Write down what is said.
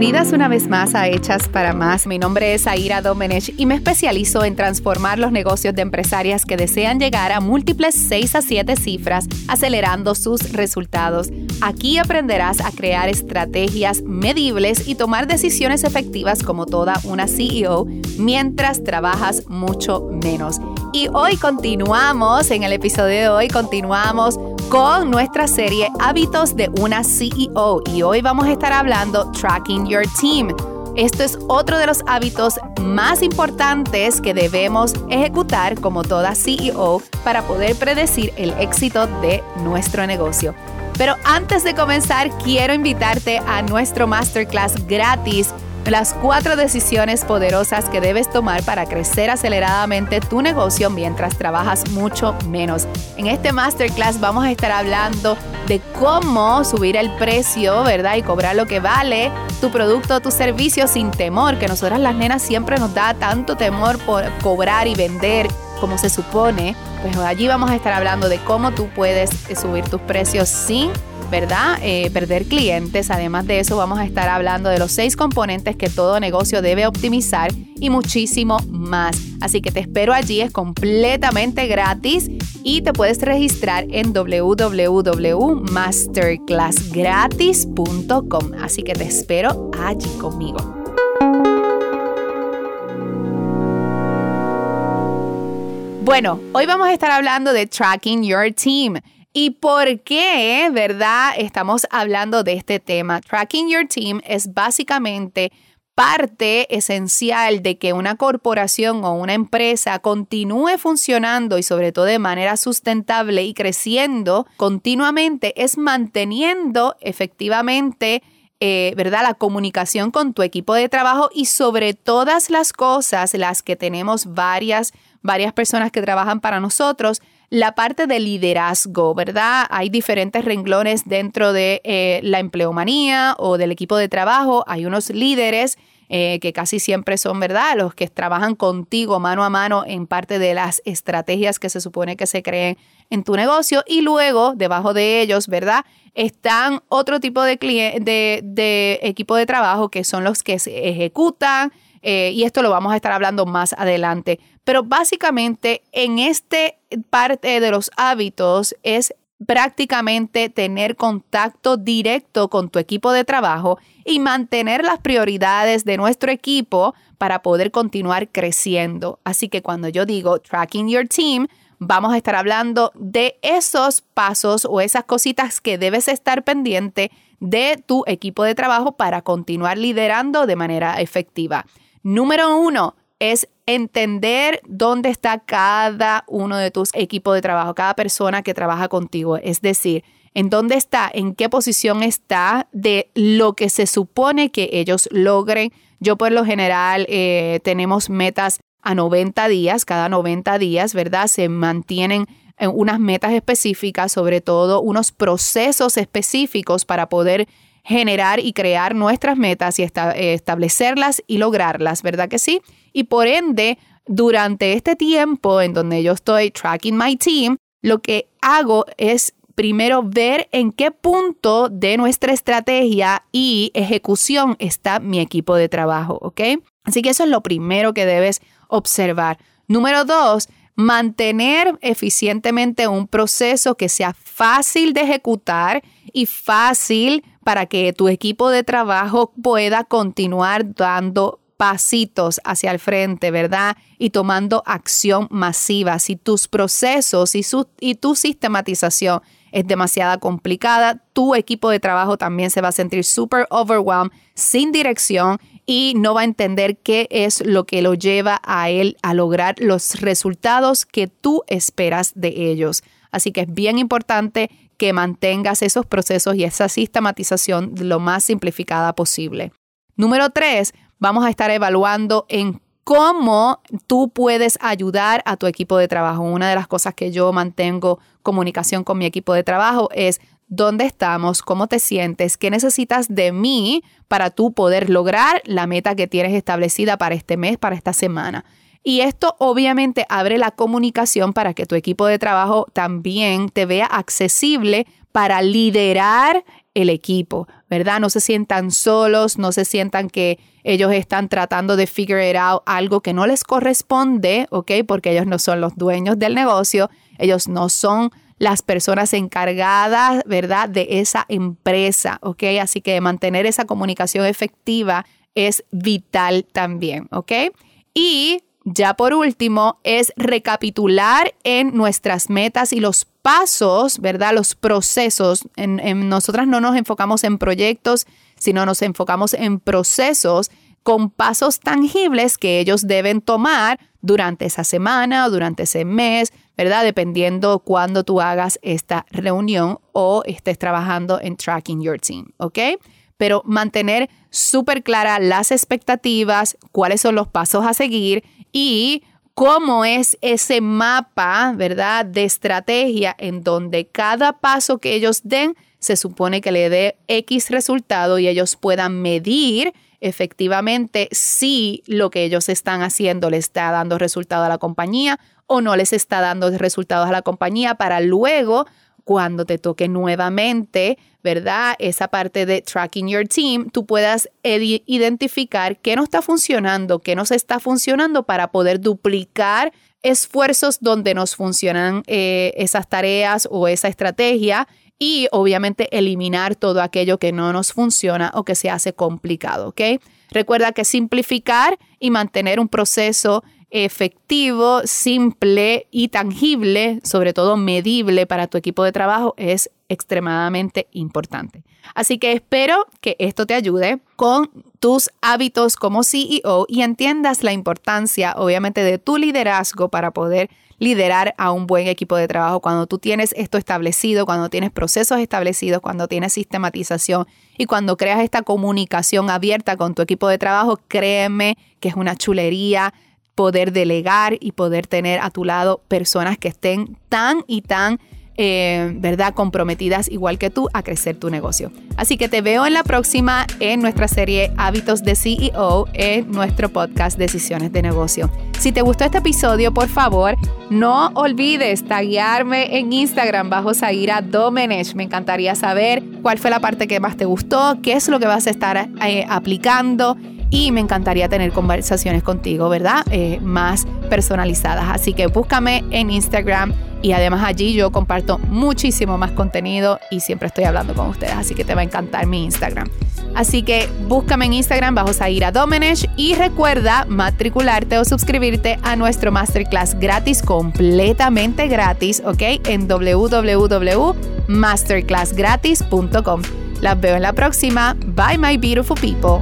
Bienvenidas una vez más a Hechas para Más. Mi nombre es Aira Domenech y me especializo en transformar los negocios de empresarias que desean llegar a múltiples 6 a 7 cifras, acelerando sus resultados. Aquí aprenderás a crear estrategias medibles y tomar decisiones efectivas como toda una CEO mientras trabajas mucho menos. Y hoy continuamos, en el episodio de hoy continuamos con nuestra serie Hábitos de una CEO y hoy vamos a estar hablando Tracking Your Team. Esto es otro de los hábitos más importantes que debemos ejecutar como toda CEO para poder predecir el éxito de nuestro negocio. Pero antes de comenzar, quiero invitarte a nuestro masterclass gratis las cuatro decisiones poderosas que debes tomar para crecer aceleradamente tu negocio mientras trabajas mucho menos. En este masterclass vamos a estar hablando de cómo subir el precio, ¿verdad? Y cobrar lo que vale tu producto o tu servicio sin temor, que nosotras las nenas siempre nos da tanto temor por cobrar y vender como se supone. Pues allí vamos a estar hablando de cómo tú puedes subir tus precios sin ¿verdad? Eh, perder clientes. Además de eso, vamos a estar hablando de los seis componentes que todo negocio debe optimizar y muchísimo más. Así que te espero allí, es completamente gratis y te puedes registrar en www.masterclassgratis.com. Así que te espero allí conmigo. Bueno, hoy vamos a estar hablando de Tracking Your Team. ¿Y por qué, verdad, estamos hablando de este tema? Tracking Your Team es básicamente parte esencial de que una corporación o una empresa continúe funcionando y sobre todo de manera sustentable y creciendo continuamente es manteniendo efectivamente eh, ¿verdad? La comunicación con tu equipo de trabajo y sobre todas las cosas, las que tenemos varias, varias personas que trabajan para nosotros, la parte de liderazgo, ¿verdad? Hay diferentes renglones dentro de eh, la empleomanía o del equipo de trabajo. Hay unos líderes eh, que casi siempre son, ¿verdad? Los que trabajan contigo mano a mano en parte de las estrategias que se supone que se creen en tu negocio. Y luego, debajo de ellos, ¿verdad? Están otro tipo de, de, equipo de trabajo que son los que se ejecutan, eh, y esto lo vamos a estar hablando más adelante. Pero básicamente en este parte de los hábitos es prácticamente tener contacto directo con tu equipo de trabajo y mantener las prioridades de nuestro equipo para poder continuar creciendo. Así que cuando yo digo tracking your team, vamos a estar hablando de esos pasos o esas cositas que debes estar pendiente de tu equipo de trabajo para continuar liderando de manera efectiva. Número uno es entender dónde está cada uno de tus equipos de trabajo, cada persona que trabaja contigo. Es decir, en dónde está, en qué posición está de lo que se supone que ellos logren. Yo por lo general eh, tenemos metas a 90 días, cada 90 días, ¿verdad? Se mantienen eh, unas metas específicas, sobre todo unos procesos específicos para poder generar y crear nuestras metas y eh, establecerlas y lograrlas, ¿verdad que sí? Y por ende, durante este tiempo en donde yo estoy tracking my team, lo que hago es primero ver en qué punto de nuestra estrategia y ejecución está mi equipo de trabajo, ¿ok? Así que eso es lo primero que debes observar. Número dos, mantener eficientemente un proceso que sea fácil de ejecutar y fácil para que tu equipo de trabajo pueda continuar dando pasitos hacia el frente, ¿verdad? Y tomando acción masiva. Si tus procesos y, y tu sistematización es demasiado complicada, tu equipo de trabajo también se va a sentir súper overwhelmed, sin dirección y no va a entender qué es lo que lo lleva a él a lograr los resultados que tú esperas de ellos. Así que es bien importante que mantengas esos procesos y esa sistematización lo más simplificada posible. Número tres, vamos a estar evaluando en cómo tú puedes ayudar a tu equipo de trabajo. Una de las cosas que yo mantengo comunicación con mi equipo de trabajo es dónde estamos, cómo te sientes, qué necesitas de mí para tú poder lograr la meta que tienes establecida para este mes, para esta semana. Y esto obviamente abre la comunicación para que tu equipo de trabajo también te vea accesible para liderar el equipo, ¿verdad? No se sientan solos, no se sientan que ellos están tratando de figure it out algo que no les corresponde, ¿ok? Porque ellos no son los dueños del negocio, ellos no son las personas encargadas, ¿verdad? De esa empresa, ¿ok? Así que mantener esa comunicación efectiva es vital también, ¿ok? Y ya por último, es recapitular en nuestras metas y los pasos, ¿verdad? Los procesos. En, nosotras no nos enfocamos en proyectos, sino nos enfocamos en procesos con pasos tangibles que ellos deben tomar durante esa semana o durante ese mes, ¿verdad? Dependiendo cuándo tú hagas esta reunión o estés trabajando en Tracking Your Team, ¿ok? Pero mantener súper claras las expectativas, cuáles son los pasos a seguir y cómo es ese mapa, ¿verdad?, de estrategia en donde cada paso que ellos den se supone que le dé X resultado y ellos puedan medir efectivamente si lo que ellos están haciendo le está dando resultado a la compañía o no les está dando resultados a la compañía para luego cuando te toque nuevamente, ¿verdad? Esa parte de tracking your team, tú puedas identificar qué no está funcionando, qué no se está funcionando para poder duplicar esfuerzos donde nos funcionan eh, esas tareas o esa estrategia y obviamente eliminar todo aquello que no nos funciona o que se hace complicado, ¿ok? Recuerda que simplificar y mantener un proceso efectivo, simple y tangible, sobre todo medible para tu equipo de trabajo, es extremadamente importante. Así que espero que esto te ayude con tus hábitos como CEO y entiendas la importancia, obviamente, de tu liderazgo para poder liderar a un buen equipo de trabajo cuando tú tienes esto establecido, cuando tienes procesos establecidos, cuando tienes sistematización y cuando creas esta comunicación abierta con tu equipo de trabajo, créeme que es una chulería poder delegar y poder tener a tu lado personas que estén tan y tan, eh, ¿verdad?, comprometidas igual que tú a crecer tu negocio. Así que te veo en la próxima en nuestra serie Hábitos de CEO en nuestro podcast Decisiones de Negocio. Si te gustó este episodio, por favor, no olvides taguearme en Instagram bajo Zaira Domenech. Me encantaría saber cuál fue la parte que más te gustó, qué es lo que vas a estar eh, aplicando y me encantaría tener conversaciones contigo, ¿verdad? Eh, más personalizadas. Así que búscame en Instagram y además allí yo comparto muchísimo más contenido y siempre estoy hablando con ustedes, así que te va a encantar mi Instagram. Así que búscame en Instagram bajo Zaira Domenech y recuerda matricularte o suscribirte a nuestro masterclass gratis, completamente gratis, ¿ok? En www.masterclassgratis.com. Las veo en la próxima. Bye, my beautiful people.